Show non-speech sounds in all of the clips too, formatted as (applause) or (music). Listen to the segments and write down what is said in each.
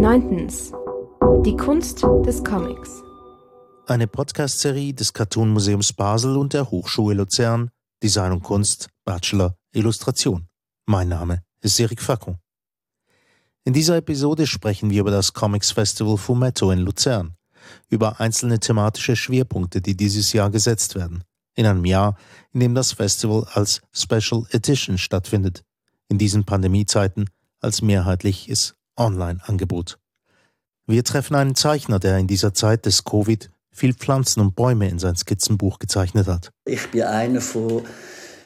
Neuntens. Die Kunst des Comics. Eine Podcast-Serie des Cartoon Museums Basel und der Hochschule Luzern. Design und Kunst, Bachelor, Illustration. Mein Name ist Erik Facon. In dieser Episode sprechen wir über das Comics Festival Fumetto in Luzern, über einzelne thematische Schwerpunkte, die dieses Jahr gesetzt werden, in einem Jahr, in dem das Festival als Special Edition stattfindet, in diesen Pandemiezeiten als mehrheitliches Online-Angebot. Wir treffen einen Zeichner, der in dieser Zeit des Covid viel Pflanzen und Bäume in sein Skizzenbuch gezeichnet hat. Ich bin einer von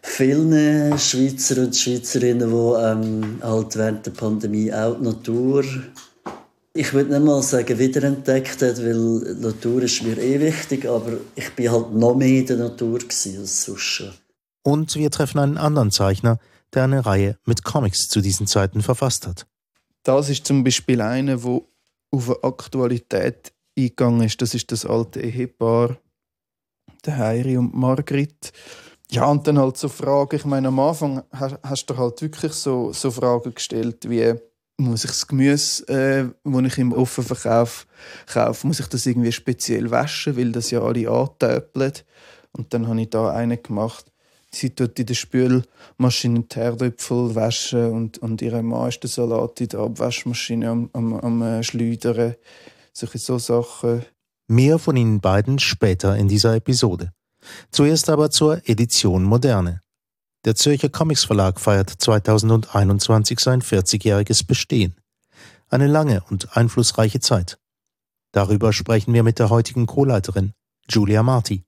vielen Schweizer und Schweizerinnen, die ähm, halt während der Pandemie auch die Natur, ich würde nicht mal sagen, wiederentdeckt hat, weil die Natur ist mir eh wichtig, aber ich bin halt noch mehr in der Natur als sonst. Und wir treffen einen anderen Zeichner, der eine Reihe mit Comics zu diesen Zeiten verfasst hat. Das ist zum Beispiel einer, wo auf eine Aktualität eingegangen ist. Das ist das alte Ehepaar, der Heiri und Margrit. Ja, und dann halt so Fragen. Ich meine, am Anfang hast, du halt wirklich so, so Fragen gestellt, wie muss ich das Gemüse, äh, das ich im Offen verkaufe, kaufe, muss ich das irgendwie speziell waschen, weil das ja alle antöpeln. Und dann habe ich da einen gemacht. Sie tut in der Spülmaschine die Herdöpfel waschen und, und ihre Mann ist den Salat in der Abwaschmaschine am, am, am äh, Schleudern. Solche so Sachen. Mehr von Ihnen beiden später in dieser Episode. Zuerst aber zur Edition Moderne. Der Zürcher Comics Verlag feiert 2021 sein 40-jähriges Bestehen. Eine lange und einflussreiche Zeit. Darüber sprechen wir mit der heutigen Co-Leiterin, Julia Marti.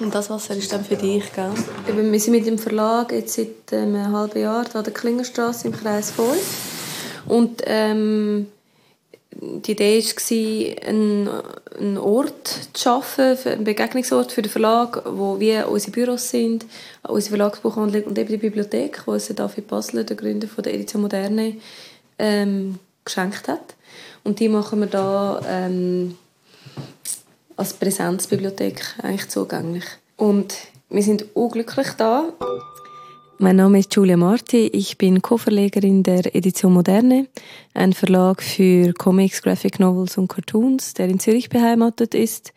Und das Wasser ist dann für dich, gell? Wir sind mit dem Verlag jetzt seit ähm, einem halben Jahr an der Klingerstraße im Kreis 5. Und ähm, die Idee war, einen, Ort zu schaffen, einen Begegnungsort für den Verlag, wo wir unsere Büros sind, unsere Verlagsbuchhandlung und eben die Bibliothek, die uns David Basler, der Gründer der Edition Moderne, ähm, geschenkt hat. Und die machen wir da ähm, als Präsenzbibliothek eigentlich zugänglich. Und wir sind unglücklich da. Mein Name ist Julia Marti, ich bin Co-Verlegerin der Edition Moderne, ein Verlag für Comics, Graphic Novels und Cartoons, der in Zürich beheimatet ist.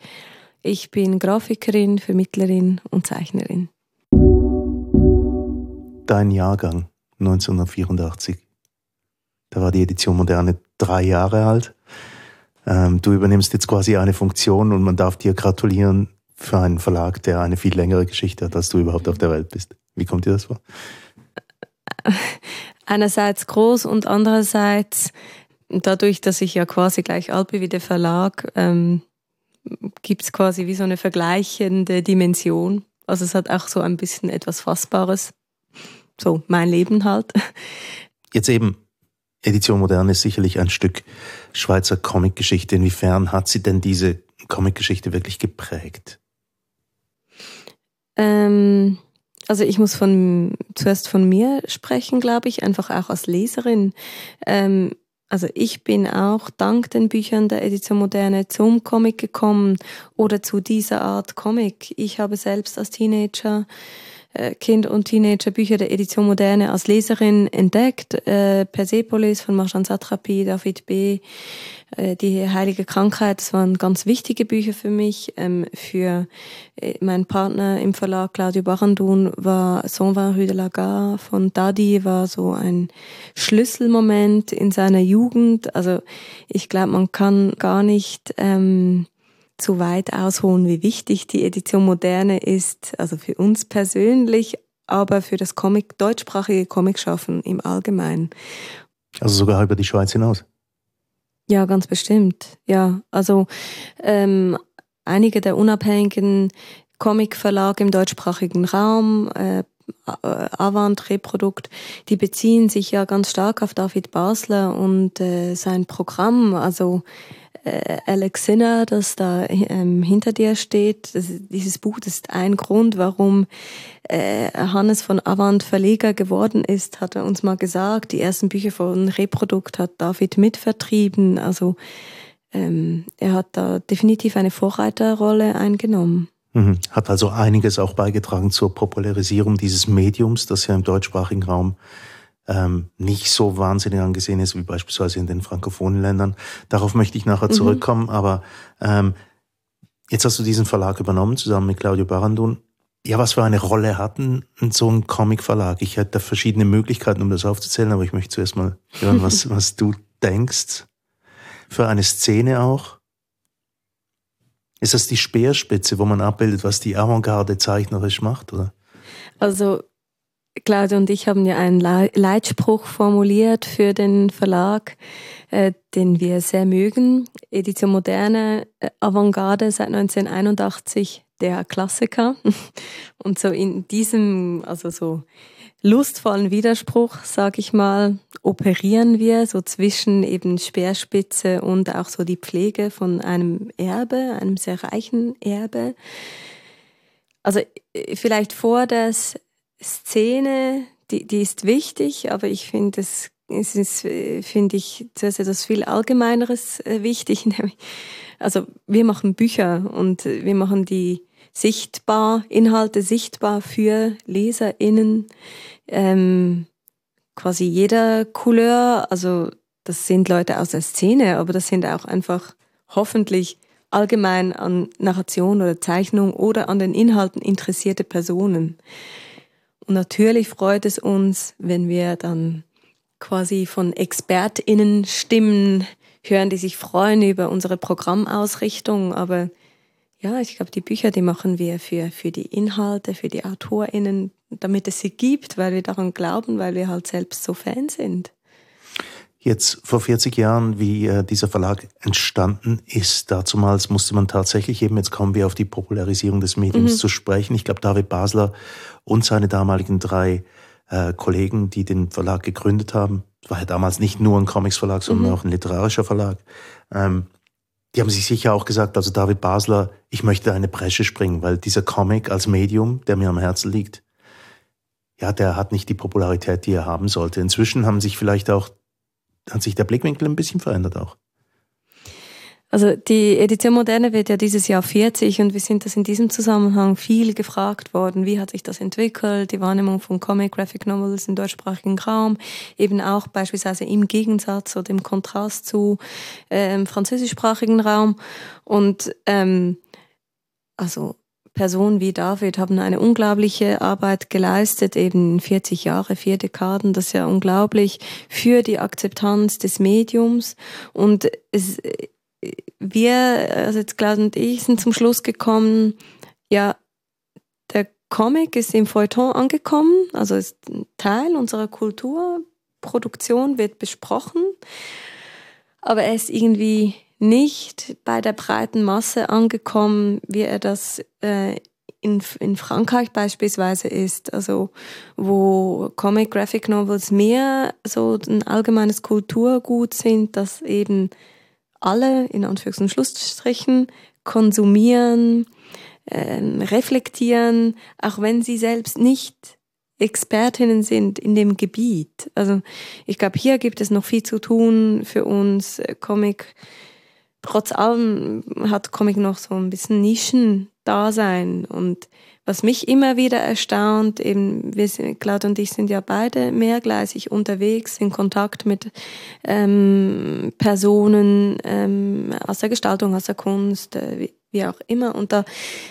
Ich bin Grafikerin, Vermittlerin und Zeichnerin. Dein Jahrgang 1984. Da war die Edition Moderne drei Jahre alt. Ähm, du übernimmst jetzt quasi eine Funktion und man darf dir gratulieren für einen Verlag, der eine viel längere Geschichte hat, als du überhaupt auf der Welt bist. Wie kommt dir das vor? (laughs) Einerseits groß und andererseits dadurch, dass ich ja quasi gleich alt bin wie der Verlag, ähm, gibt es quasi wie so eine vergleichende Dimension. Also es hat auch so ein bisschen etwas Fassbares. So mein Leben halt. (laughs) Jetzt eben Edition Moderne ist sicherlich ein Stück Schweizer Comicgeschichte. Inwiefern hat sie denn diese Comicgeschichte wirklich geprägt? Ähm, also ich muss von, zuerst von mir sprechen, glaube ich, einfach auch als Leserin. Ähm, also ich bin auch dank den Büchern der Edition Moderne zum Comic gekommen oder zu dieser Art Comic. Ich habe selbst als Teenager Kind- und Teenager-Bücher der Edition Moderne als Leserin entdeckt. Äh, Persepolis von Marjan Satrapi, David B., äh, Die heilige Krankheit, das waren ganz wichtige Bücher für mich. Ähm, für äh, meinen Partner im Verlag, Claudio Barandun, war Saint Vin Rue de la Gare von Dadi war so ein Schlüsselmoment in seiner Jugend. Also ich glaube, man kann gar nicht... Ähm, zu weit ausholen, wie wichtig die Edition Moderne ist, also für uns persönlich, aber für das Comic, deutschsprachige Comicschaffen im Allgemeinen. Also sogar über die Schweiz hinaus? Ja, ganz bestimmt. Ja, also ähm, einige der unabhängigen Comicverlage im deutschsprachigen Raum, äh, Avant Reprodukt, die beziehen sich ja ganz stark auf David Basler und äh, sein Programm. Also Alex Sinner, das da ähm, hinter dir steht. Das, dieses Buch das ist ein Grund, warum äh, Hannes von Avant Verleger geworden ist, hat er uns mal gesagt. Die ersten Bücher von Reprodukt hat David mitvertrieben. Also ähm, er hat da definitiv eine Vorreiterrolle eingenommen. Mhm. Hat also einiges auch beigetragen zur Popularisierung dieses Mediums, das ja im deutschsprachigen Raum ähm, nicht so wahnsinnig angesehen ist wie beispielsweise in den frankophonen Ländern. Darauf möchte ich nachher mhm. zurückkommen, aber ähm, jetzt hast du diesen Verlag übernommen, zusammen mit Claudio Barandun. Ja, was für eine Rolle hatten so ein Comic-Verlag? Ich hätte verschiedene Möglichkeiten, um das aufzuzählen, aber ich möchte zuerst mal hören, was, (laughs) was du denkst. Für eine Szene auch. Ist das die Speerspitze, wo man abbildet, was die Avantgarde zeichnerisch macht, oder? Also Claudia und ich haben ja einen Leitspruch formuliert für den Verlag, äh, den wir sehr mögen. Edition Moderne, äh, Avantgarde seit 1981, der Klassiker. (laughs) Und so in diesem, also so lustvollen Widerspruch, sage ich mal, operieren wir so zwischen eben Speerspitze und auch so die Pflege von einem Erbe, einem sehr reichen Erbe. Also äh, vielleicht vor das Szene, die, die ist wichtig, aber ich finde es es ist, finde ich, zuerst etwas viel Allgemeineres äh, wichtig. (laughs) Also wir machen Bücher und wir machen die sichtbar, Inhalte sichtbar für LeserInnen. Ähm, quasi jeder Couleur, also das sind Leute aus der Szene, aber das sind auch einfach hoffentlich allgemein an Narration oder Zeichnung oder an den Inhalten interessierte Personen. Und natürlich freut es uns, wenn wir dann quasi von ExpertInnen Stimmen hören, die sich freuen über unsere Programmausrichtung. Aber ja, ich glaube, die Bücher, die machen wir für, für die Inhalte, für die AutorInnen, damit es sie gibt, weil wir daran glauben, weil wir halt selbst so Fan sind. Jetzt vor 40 Jahren, wie äh, dieser Verlag entstanden ist, dazumals musste man tatsächlich eben, jetzt kommen wir auf die Popularisierung des Mediums mhm. zu sprechen. Ich glaube, David Basler und seine damaligen drei äh, Kollegen, die den Verlag gegründet haben, war ja damals nicht nur ein Comics-Verlag, sondern mhm. auch ein literarischer Verlag, ähm, die haben sich sicher auch gesagt, also David Basler, ich möchte eine Bresche springen, weil dieser Comic als Medium, der mir am Herzen liegt, ja, der hat nicht die Popularität, die er haben sollte. Inzwischen haben sich vielleicht auch hat sich der Blickwinkel ein bisschen verändert auch. Also die Edition Moderne wird ja dieses Jahr 40 und wir sind das in diesem Zusammenhang viel gefragt worden. Wie hat sich das entwickelt? Die Wahrnehmung von Comic Graphic Novels im deutschsprachigen Raum, eben auch beispielsweise im Gegensatz oder im Kontrast zu ähm, französischsprachigen Raum. Und ähm, also Personen wie David haben eine unglaubliche Arbeit geleistet, eben 40 Jahre, vier Dekaden, das ist ja unglaublich, für die Akzeptanz des Mediums. Und es, wir, also jetzt Claude und ich, sind zum Schluss gekommen, ja, der Comic ist im Feuilleton angekommen, also ist ein Teil unserer Kulturproduktion, wird besprochen, aber er ist irgendwie nicht bei der breiten Masse angekommen, wie er das äh, in, in Frankreich beispielsweise ist, also wo Comic Graphic Novels mehr so ein allgemeines Kulturgut sind, das eben alle in Anführungs- und Schlussstrichen konsumieren, ähm, reflektieren, auch wenn sie selbst nicht Expertinnen sind in dem Gebiet. Also ich glaube, hier gibt es noch viel zu tun für uns Comic trotz allem hat Comic noch so ein bisschen Nischen-Dasein. Und was mich immer wieder erstaunt, eben, wir sind, Claude und ich sind ja beide mehrgleisig unterwegs, in Kontakt mit ähm, Personen ähm, aus der Gestaltung, aus der Kunst, äh, wie, wie auch immer. Und da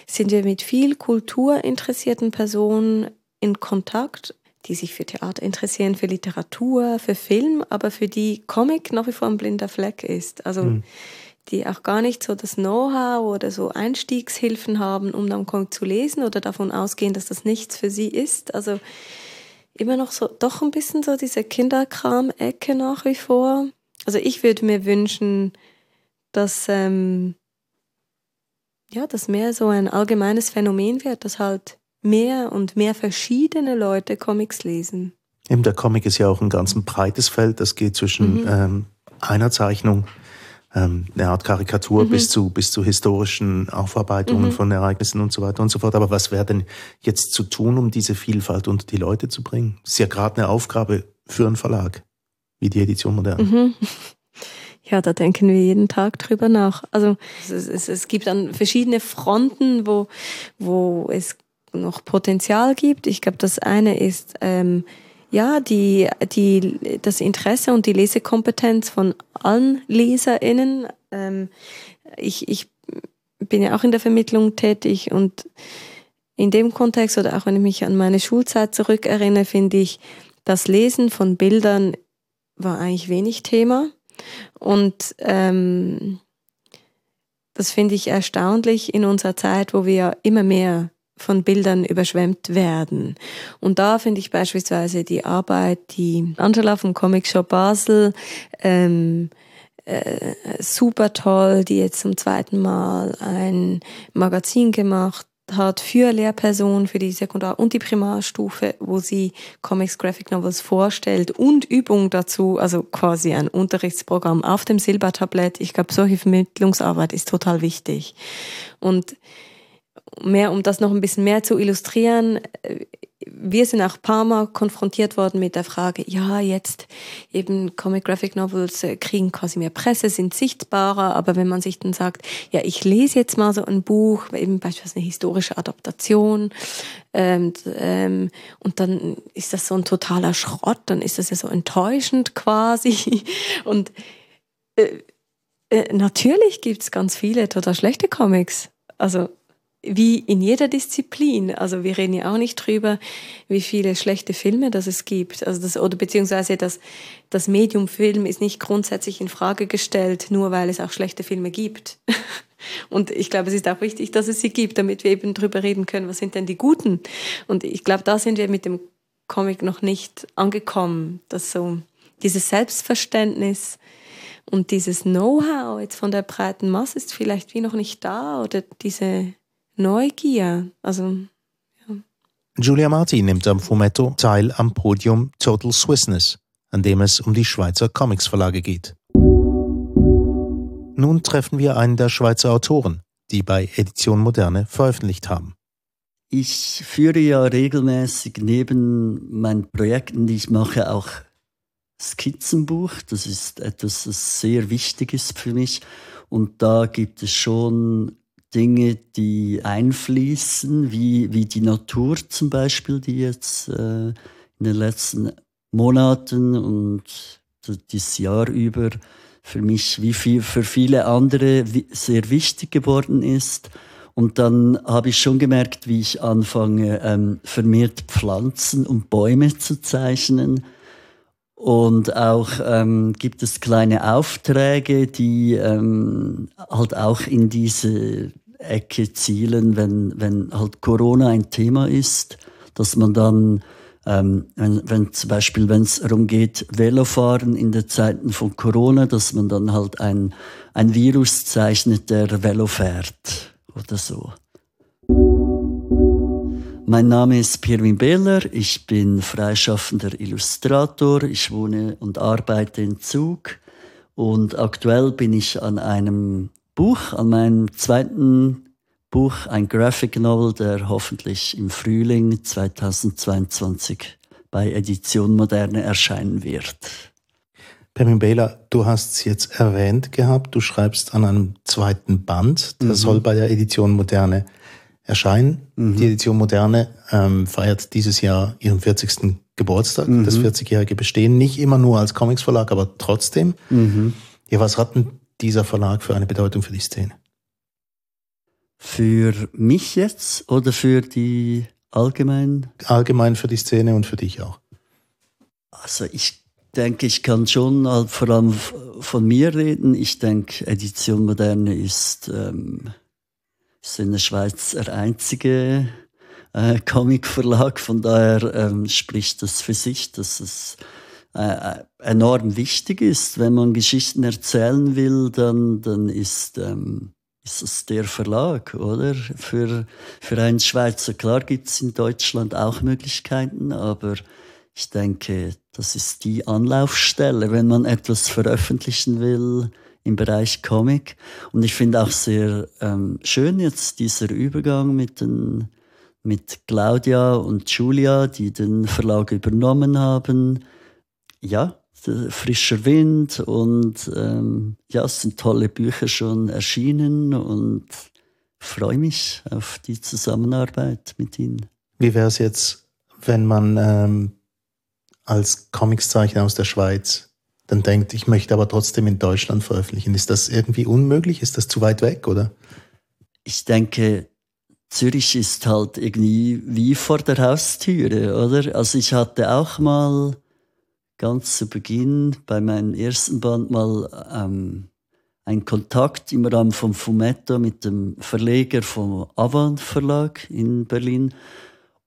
sind wir mit viel kulturinteressierten Personen in Kontakt die sich für Theater interessieren, für Literatur, für Film, aber für die Comic nach wie vor ein blinder Fleck ist. Also mhm die auch gar nicht so das Know-how oder so Einstiegshilfen haben, um dann Comic zu lesen oder davon ausgehen, dass das nichts für sie ist. Also immer noch so, doch ein bisschen so diese Kinderkram-Ecke nach wie vor. Also ich würde mir wünschen, dass, ähm, ja, dass mehr so ein allgemeines Phänomen wird, dass halt mehr und mehr verschiedene Leute Comics lesen. Eben der Comic ist ja auch ein ganz breites Feld. Das geht zwischen mhm. ähm, einer Zeichnung ähm, eine Art Karikatur mhm. bis zu bis zu historischen Aufarbeitungen mhm. von Ereignissen und so weiter und so fort. Aber was wäre denn jetzt zu tun, um diese Vielfalt unter die Leute zu bringen? Das ist ja gerade eine Aufgabe für einen Verlag wie die Edition Moderne. Mhm. (laughs) Ja, da denken wir jeden Tag drüber nach. Also es, es, es gibt dann verschiedene Fronten, wo, wo es noch Potenzial gibt. Ich glaube, das eine ist ähm, ja, die, die, das Interesse und die Lesekompetenz von allen LeserInnen. Ähm, ich, ich bin ja auch in der Vermittlung tätig und in dem Kontext oder auch wenn ich mich an meine Schulzeit zurückerinnere, finde ich, das Lesen von Bildern war eigentlich wenig Thema. Und ähm, das finde ich erstaunlich in unserer Zeit, wo wir immer mehr von Bildern überschwemmt werden. Und da finde ich beispielsweise die Arbeit, die Angela vom Comic Shop Basel ähm, äh, super toll, die jetzt zum zweiten Mal ein Magazin gemacht hat für Lehrpersonen, für die Sekundar- und die Primarstufe, wo sie Comics, Graphic Novels vorstellt und Übungen dazu, also quasi ein Unterrichtsprogramm auf dem Silbertablett. Ich glaube, solche Vermittlungsarbeit ist total wichtig. Und mehr, um das noch ein bisschen mehr zu illustrieren, äh, wir sind auch ein paar Mal konfrontiert worden mit der Frage, ja, jetzt eben Comic Graphic Novels äh, kriegen quasi mehr Presse, sind sichtbarer, aber wenn man sich dann sagt, ja, ich lese jetzt mal so ein Buch, eben beispielsweise eine historische Adaptation, ähm, ähm, und dann ist das so ein totaler Schrott, dann ist das ja so enttäuschend quasi. (laughs) Und äh, äh, natürlich gibt's ganz viele total schlechte Comics. Also wie in jeder Disziplin. Also wir reden ja auch nicht drüber, wie viele schlechte Filme das es gibt. Also das, oder beziehungsweise das, das Medium Film ist nicht grundsätzlich in Frage gestellt, nur weil es auch schlechte Filme gibt. (laughs) Und ich glaube, es ist auch wichtig, dass es sie gibt, damit wir eben drüber reden können, was sind denn die guten. Und ich glaube, da sind wir mit dem Comic noch nicht angekommen, dass so dieses Selbstverständnis und dieses Know-how jetzt von der breiten Masse ist vielleicht wie noch nicht da oder diese Neugier. Also, ja. Julia Martin nimmt am Fumetto teil am Podium Total Swissness, an dem es um die Schweizer Comics Verlage geht. Nun treffen wir einen der Schweizer Autoren, die bei Edition Moderne veröffentlicht haben. Ich führe ja regelmäßig neben meinen Projekten, die ich mache, auch Skizzenbuch. Das ist etwas, das sehr wichtig ist für mich. Und da gibt es schon Dinge, die einfließen, wie, wie die Natur zum Beispiel, die jetzt äh, in den letzten Monaten und dieses Jahr über für mich wie viel, für viele andere sehr wichtig geworden ist. Und dann habe ich schon gemerkt, wie ich anfange, ähm, vermehrt Pflanzen und Bäume zu zeichnen. Und auch ähm, gibt es kleine Aufträge, die ähm, halt auch in diese Ecke zielen, wenn, wenn halt Corona ein Thema ist, dass man dann, ähm, wenn, wenn zum Beispiel, wenn es darum geht, Velofahren in den Zeiten von Corona, dass man dann halt ein, ein Virus zeichnet, der Velo fährt oder so. Mein Name ist Pirmin Behler, ich bin freischaffender Illustrator, ich wohne und arbeite in Zug und aktuell bin ich an einem Buch, an meinem zweiten Buch, ein Graphic Novel, der hoffentlich im Frühling 2022 bei Edition Moderne erscheinen wird. Permin Bela, du hast es jetzt erwähnt gehabt, du schreibst an einem zweiten Band, der mhm. soll bei der Edition Moderne erscheinen. Mhm. Die Edition Moderne ähm, feiert dieses Jahr ihren 40. Geburtstag, mhm. das 40-jährige Bestehen, nicht immer nur als Comics-Verlag, aber trotzdem. Mhm. Ja, was hat denn dieser Verlag für eine Bedeutung für die Szene? Für mich jetzt oder für die allgemein? Allgemein für die Szene und für dich auch. Also ich denke, ich kann schon vor allem von mir reden. Ich denke, Edition Moderne ist, ähm, ist in der Schweiz der einzige äh, Comic-Verlag. Von daher ähm, spricht das für sich, dass es äh, enorm wichtig ist. Wenn man Geschichten erzählen will, dann, dann ist, ähm, ist es der Verlag, oder? Für, für einen Schweizer, klar gibt es in Deutschland auch Möglichkeiten, aber ich denke, das ist die Anlaufstelle, wenn man etwas veröffentlichen will im Bereich Comic. Und ich finde auch sehr ähm, schön jetzt dieser Übergang mit den mit Claudia und Julia, die den Verlag übernommen haben ja, frischer Wind und ähm, ja, es sind tolle Bücher schon erschienen und freue mich auf die Zusammenarbeit mit Ihnen. Wie wäre es jetzt, wenn man ähm, als Comicszeichner aus der Schweiz dann denkt, ich möchte aber trotzdem in Deutschland veröffentlichen. Ist das irgendwie unmöglich? Ist das zu weit weg, oder? Ich denke, Zürich ist halt irgendwie wie vor der Haustüre, oder? Also ich hatte auch mal ganz zu Beginn bei meinem ersten Band mal ähm, einen Kontakt im Rahmen von Fumetto mit dem Verleger vom Avant Verlag in Berlin.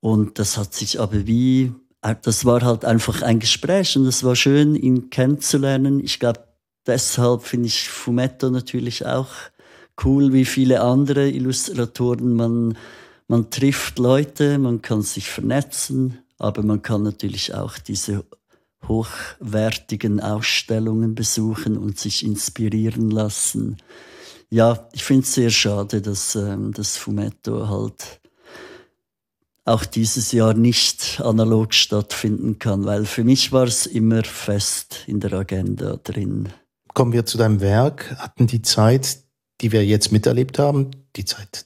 Und das hat sich aber wie, äh, das war halt einfach ein Gespräch und es war schön, ihn kennenzulernen. Ich glaube, deshalb finde ich Fumetto natürlich auch cool wie viele andere Illustratoren. Man, man trifft Leute, man kann sich vernetzen, aber man kann natürlich auch diese hochwertigen Ausstellungen besuchen und sich inspirieren lassen. Ja, ich finde es sehr schade, dass ähm, das Fumetto halt auch dieses Jahr nicht analog stattfinden kann, weil für mich war es immer fest in der Agenda drin. Kommen wir zu deinem Werk. Hatten die Zeit, die wir jetzt miterlebt haben, die Zeit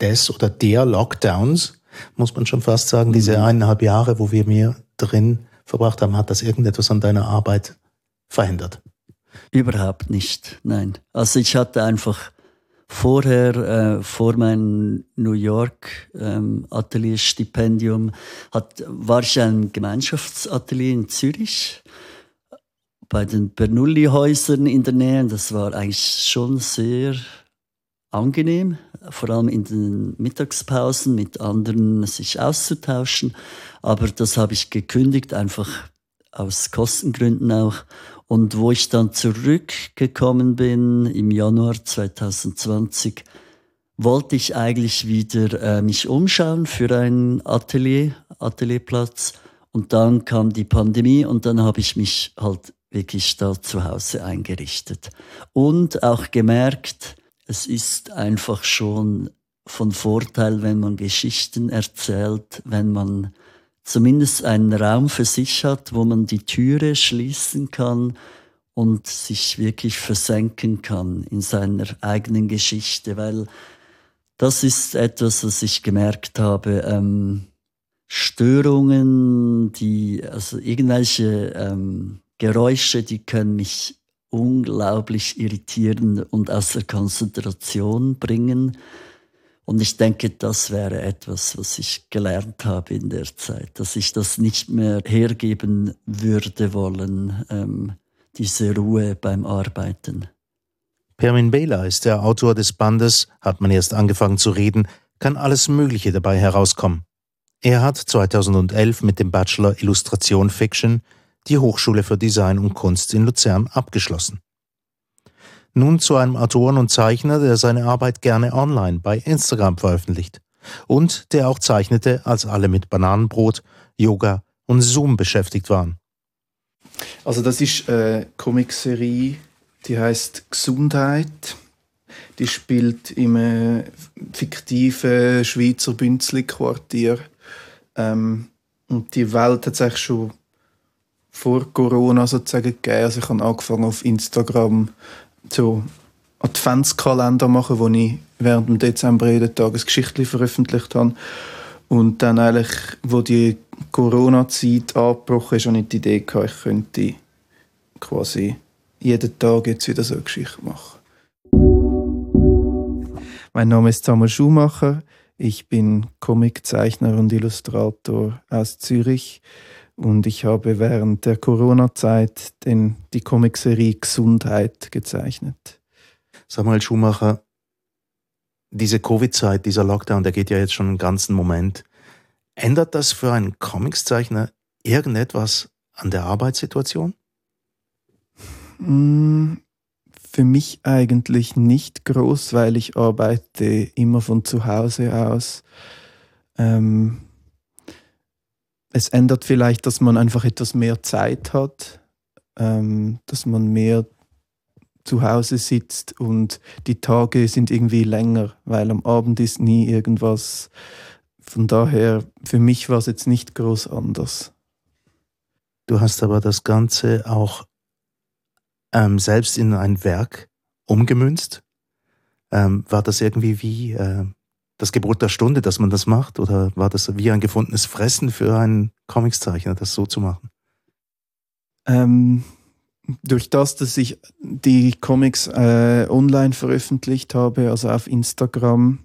des oder der Lockdowns, muss man schon fast sagen, diese mhm. eineinhalb Jahre, wo wir mehr drin verbracht haben, hat das irgendetwas an deiner Arbeit verändert? Überhaupt nicht, nein. Also ich hatte einfach vorher, äh, vor meinem New York ähm, Atelierstipendium, war ich ein Gemeinschaftsatelier in Zürich bei den Bernoulli-Häusern in der Nähe. Das war eigentlich schon sehr angenehm, vor allem in den Mittagspausen mit anderen sich auszutauschen. Aber das habe ich gekündigt, einfach aus Kostengründen auch. Und wo ich dann zurückgekommen bin im Januar 2020, wollte ich eigentlich wieder äh, mich umschauen für einen Atelier, Atelierplatz. Und dann kam die Pandemie und dann habe ich mich halt wirklich da zu Hause eingerichtet. Und auch gemerkt, es ist einfach schon von Vorteil, wenn man Geschichten erzählt, wenn man zumindest einen Raum für sich hat, wo man die Türe schließen kann und sich wirklich versenken kann in seiner eigenen Geschichte, weil das ist etwas, was ich gemerkt habe. Ähm, Störungen, die, also irgendwelche ähm, Geräusche, die können mich unglaublich irritieren und aus der Konzentration bringen. Und ich denke, das wäre etwas, was ich gelernt habe in der Zeit, dass ich das nicht mehr hergeben würde wollen, ähm, diese Ruhe beim Arbeiten. Permin Bela ist der Autor des Bandes, hat man erst angefangen zu reden, kann alles Mögliche dabei herauskommen. Er hat 2011 mit dem Bachelor Illustration Fiction die Hochschule für Design und Kunst in Luzern abgeschlossen. Nun zu einem Autoren und Zeichner, der seine Arbeit gerne online bei Instagram veröffentlicht und der auch zeichnete, als alle mit Bananenbrot, Yoga und Zoom beschäftigt waren. Also das ist eine Comicserie, die heißt Gesundheit. Die spielt im äh, fiktiven Schweizer Bünzli-Quartier. Ähm, und die Welt hat sich schon vor Corona sozusagen gegeben. Also ich habe angefangen auf Instagram so Adventskalender machen, wo ich während dem Dezember jeden Tag ein Geschichtli veröffentlicht habe. Und dann eigentlich, wo die Corona-Zeit angebrochen ist, habe ich die Idee gehabt, ich könnte quasi jeden Tag jetzt wieder so eine Geschichte machen. Mein Name ist Samuel Schumacher. Ich bin Comiczeichner und Illustrator aus Zürich und ich habe während der Corona-Zeit die Comicserie Gesundheit gezeichnet. Samuel Schumacher, diese Covid-Zeit, dieser Lockdown, der geht ja jetzt schon einen ganzen Moment. Ändert das für einen Comicszeichner irgendetwas an der Arbeitssituation? Mm, für mich eigentlich nicht groß, weil ich arbeite immer von zu Hause aus. Ähm, es ändert vielleicht, dass man einfach etwas mehr Zeit hat, ähm, dass man mehr zu Hause sitzt und die Tage sind irgendwie länger, weil am Abend ist nie irgendwas. Von daher, für mich war es jetzt nicht groß anders. Du hast aber das Ganze auch ähm, selbst in ein Werk umgemünzt. Ähm, war das irgendwie wie äh, das Gebot der Stunde, dass man das macht? Oder war das wie ein gefundenes Fressen für einen Comicszeichner, das so zu machen? Ähm, durch das, dass ich die Comics äh, online veröffentlicht habe, also auf Instagram,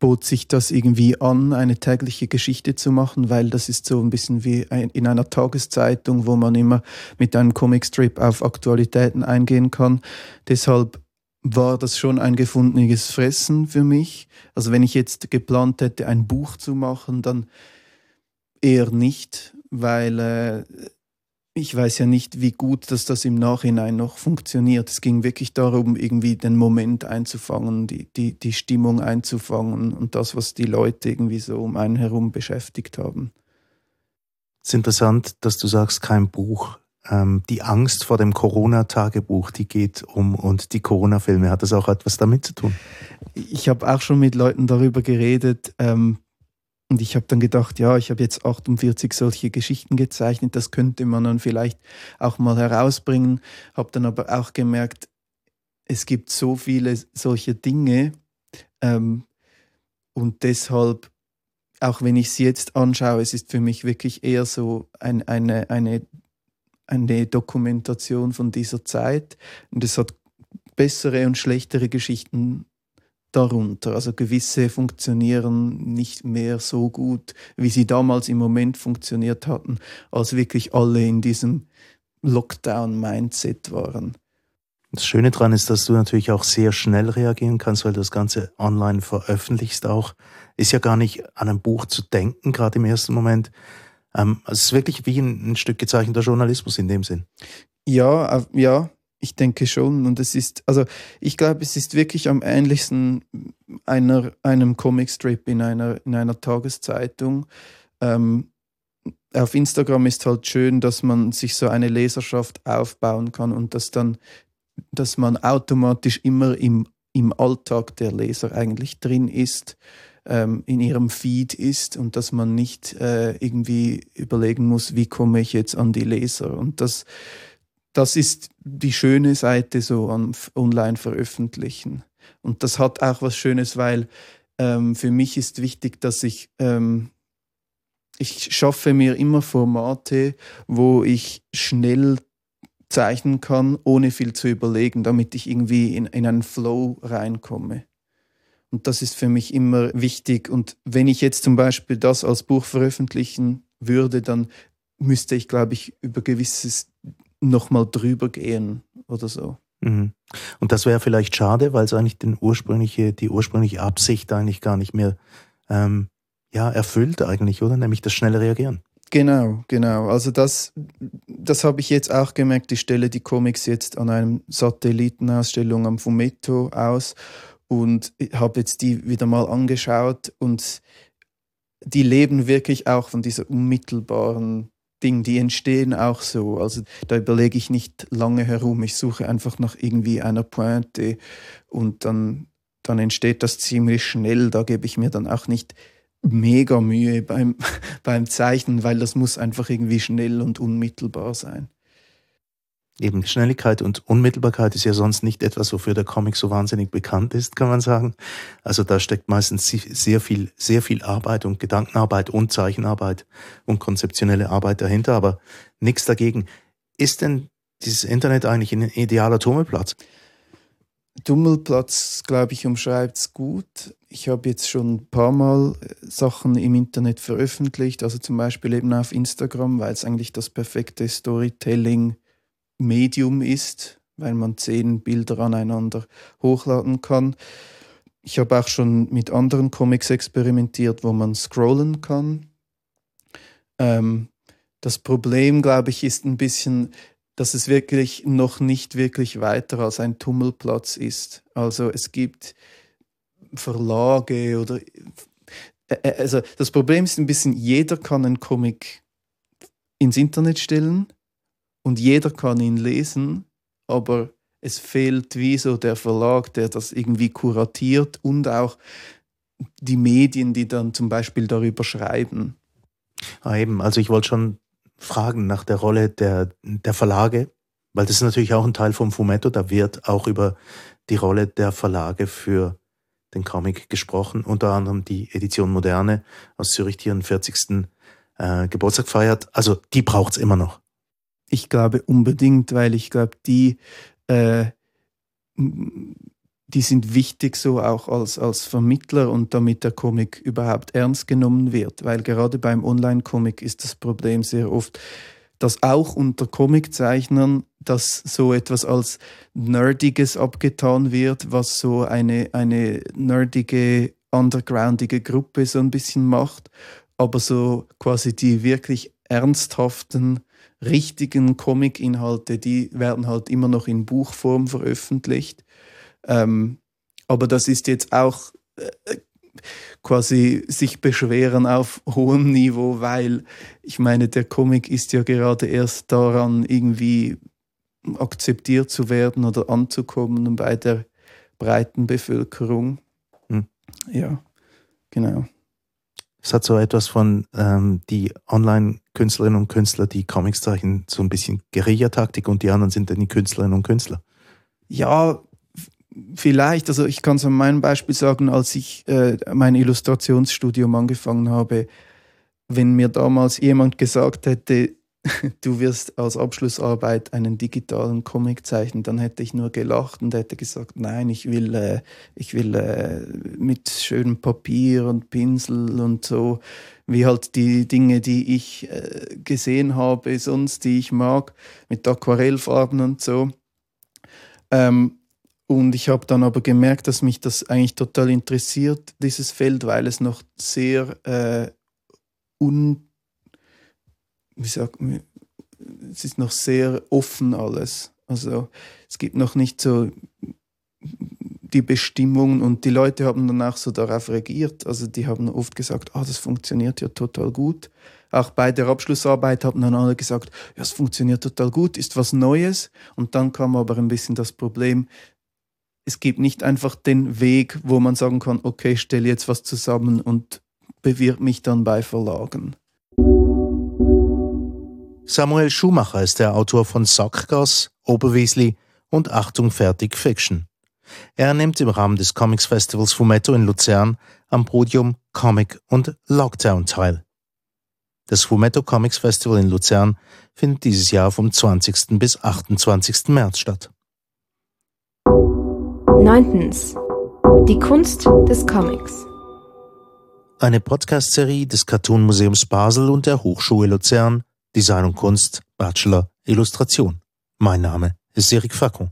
bot sich das irgendwie an, eine tägliche Geschichte zu machen, weil das ist so ein bisschen wie ein, in einer Tageszeitung, wo man immer mit einem Comicstrip auf Aktualitäten eingehen kann. Deshalb war das schon ein gefundenes Fressen für mich. Also wenn ich jetzt geplant hätte, ein Buch zu machen, dann eher nicht, weil äh, ich weiß ja nicht, wie gut dass das im Nachhinein noch funktioniert. Es ging wirklich darum, irgendwie den Moment einzufangen, die, die, die Stimmung einzufangen und das, was die Leute irgendwie so um einen herum beschäftigt haben. Es ist interessant, dass du sagst, kein Buch. Ähm, die Angst vor dem Corona-Tagebuch, die geht um und die Corona-Filme, hat das auch etwas damit zu tun? Ich habe auch schon mit Leuten darüber geredet. Ähm, und ich habe dann gedacht, ja, ich habe jetzt 48 solche Geschichten gezeichnet, das könnte man dann vielleicht auch mal herausbringen. Habe dann aber auch gemerkt, es gibt so viele solche Dinge ähm, und deshalb, auch wenn ich sie jetzt anschaue, es ist für mich wirklich eher so ein, eine, eine, eine Dokumentation von dieser Zeit und es hat bessere und schlechtere Geschichten darunter. Also gewisse funktionieren nicht mehr so gut, wie sie damals im Moment funktioniert hatten, als wirklich alle in diesem Lockdown-Mindset waren. Das Schöne daran ist, dass du natürlich auch sehr schnell reagieren kannst, weil du das Ganze online veröffentlichst auch. Ist ja gar nicht an ein Buch zu denken, gerade im ersten Moment. Ähm, es ist wirklich wie ein, ein Stück gezeichneter Journalismus in dem Sinn. Ja, ja, ich denke schon. Und es ist, also ich glaube, es ist wirklich am ähnlichsten einer, einem Comicstrip in einer, in einer Tageszeitung. Ähm, auf Instagram ist halt schön, dass man sich so eine Leserschaft aufbauen kann und dass dann, dass man automatisch immer im, im Alltag der Leser eigentlich drin ist, ähm, in ihrem Feed ist und dass man nicht äh, irgendwie überlegen muss, wie komme ich jetzt an die Leser. Und das, das ist die schöne Seite so am Online veröffentlichen. Und das hat auch was Schönes, weil ähm, für mich ist wichtig, dass ich, ähm, ich schaffe mir immer Formate, wo ich schnell zeichnen kann, ohne viel zu überlegen, damit ich irgendwie in, in einen Flow reinkomme. Und das ist für mich immer wichtig. Und wenn ich jetzt zum Beispiel das als Buch veröffentlichen würde, dann müsste ich, glaube ich, über gewisses nochmal drüber gehen oder so. Mhm. Und das wäre vielleicht schade, weil es eigentlich den ursprüngliche, die ursprüngliche Absicht eigentlich gar nicht mehr ähm, ja, erfüllt eigentlich, oder? Nämlich das schnelle Reagieren. Genau, genau. Also das, das habe ich jetzt auch gemerkt. Ich stelle die Comics jetzt an einer Satellitenausstellung am Fumetto aus und habe jetzt die wieder mal angeschaut und die leben wirklich auch von dieser unmittelbaren Ding, die entstehen auch so. Also da überlege ich nicht lange herum. Ich suche einfach nach irgendwie einer Pointe und dann, dann entsteht das ziemlich schnell. Da gebe ich mir dann auch nicht mega Mühe beim, (laughs) beim Zeichnen, weil das muss einfach irgendwie schnell und unmittelbar sein. Eben Schnelligkeit und Unmittelbarkeit ist ja sonst nicht etwas, wofür der Comic so wahnsinnig bekannt ist, kann man sagen. Also da steckt meistens sehr viel, sehr viel Arbeit und Gedankenarbeit und Zeichenarbeit und konzeptionelle Arbeit dahinter, aber nichts dagegen. Ist denn dieses Internet eigentlich ein idealer Tummelplatz? Tummelplatz, glaube ich, umschreibt es gut. Ich habe jetzt schon ein paar Mal äh, Sachen im Internet veröffentlicht, also zum Beispiel eben auf Instagram, weil es eigentlich das perfekte Storytelling ist Medium ist, weil man zehn Bilder aneinander hochladen kann. Ich habe auch schon mit anderen Comics experimentiert, wo man scrollen kann. Ähm, das Problem, glaube ich, ist ein bisschen, dass es wirklich noch nicht wirklich weiter als ein Tummelplatz ist. Also es gibt Verlage oder äh, äh, also das Problem ist ein bisschen, jeder kann einen Comic ins Internet stellen und jeder kann ihn lesen, aber es fehlt wie so der Verlag, der das irgendwie kuratiert und auch die Medien, die dann zum Beispiel darüber schreiben. Ah, eben, also ich wollte schon fragen nach der Rolle der, der Verlage, weil das ist natürlich auch ein Teil vom Fumetto, da wird auch über die Rolle der Verlage für den Comic gesprochen, unter anderem die Edition Moderne aus Zürich, die ihren 40. Äh, Geburtstag feiert. Also die braucht es immer noch. Ich glaube unbedingt, weil ich glaube, die, äh, die sind wichtig so auch als, als Vermittler und damit der Comic überhaupt ernst genommen wird. Weil gerade beim Online-Comic ist das Problem sehr oft, dass auch unter Comiczeichnern dass so etwas als Nerdiges abgetan wird, was so eine, eine nerdige, undergroundige Gruppe so ein bisschen macht. Aber so quasi die wirklich ernsthaften, richtigen Comic-Inhalte, die werden halt immer noch in Buchform veröffentlicht. Ähm, aber das ist jetzt auch äh, quasi sich beschweren auf (laughs) hohem Niveau, weil ich meine, der Comic ist ja gerade erst daran, irgendwie akzeptiert zu werden oder anzukommen bei der breiten Bevölkerung. Hm. Ja, genau. Es hat so etwas von ähm, die Online-Künstlerinnen und Künstler, die Comics zeichnen, so ein bisschen Guerillataktik und die anderen sind dann die Künstlerinnen und Künstler. Ja, vielleicht. Also ich kann es an meinem Beispiel sagen, als ich äh, mein Illustrationsstudium angefangen habe, wenn mir damals jemand gesagt hätte, (laughs) du wirst als Abschlussarbeit einen digitalen Comic zeichnen, dann hätte ich nur gelacht und hätte gesagt, nein, ich will, äh, ich will äh, mit schönem Papier und Pinsel und so, wie halt die Dinge, die ich äh, gesehen habe, sonst, die ich mag, mit Aquarellfarben und so. Ähm, und ich habe dann aber gemerkt, dass mich das eigentlich total interessiert, dieses Feld, weil es noch sehr äh, un wie sagt man, es ist noch sehr offen alles. Also es gibt noch nicht so die Bestimmungen und die Leute haben danach so darauf reagiert. Also die haben oft gesagt, ah, das funktioniert ja total gut. Auch bei der Abschlussarbeit haben dann alle gesagt, ja, es funktioniert total gut, ist was Neues. Und dann kam aber ein bisschen das Problem, es gibt nicht einfach den Weg, wo man sagen kann, okay, stelle jetzt was zusammen und bewirb mich dann bei Verlagen. Samuel Schumacher ist der Autor von Sackgas, Oberwiesli und Achtung fertig Fiction. Er nimmt im Rahmen des Comics Festivals Fumetto in Luzern am Podium Comic und Lockdown teil. Das Fumetto Comics Festival in Luzern findet dieses Jahr vom 20. bis 28. März statt. 9. Die Kunst des Comics. Eine Podcast-Serie des Cartoon Museums Basel und der Hochschule Luzern Design und Kunst, Bachelor, Illustration. Mein Name ist Erik Facon.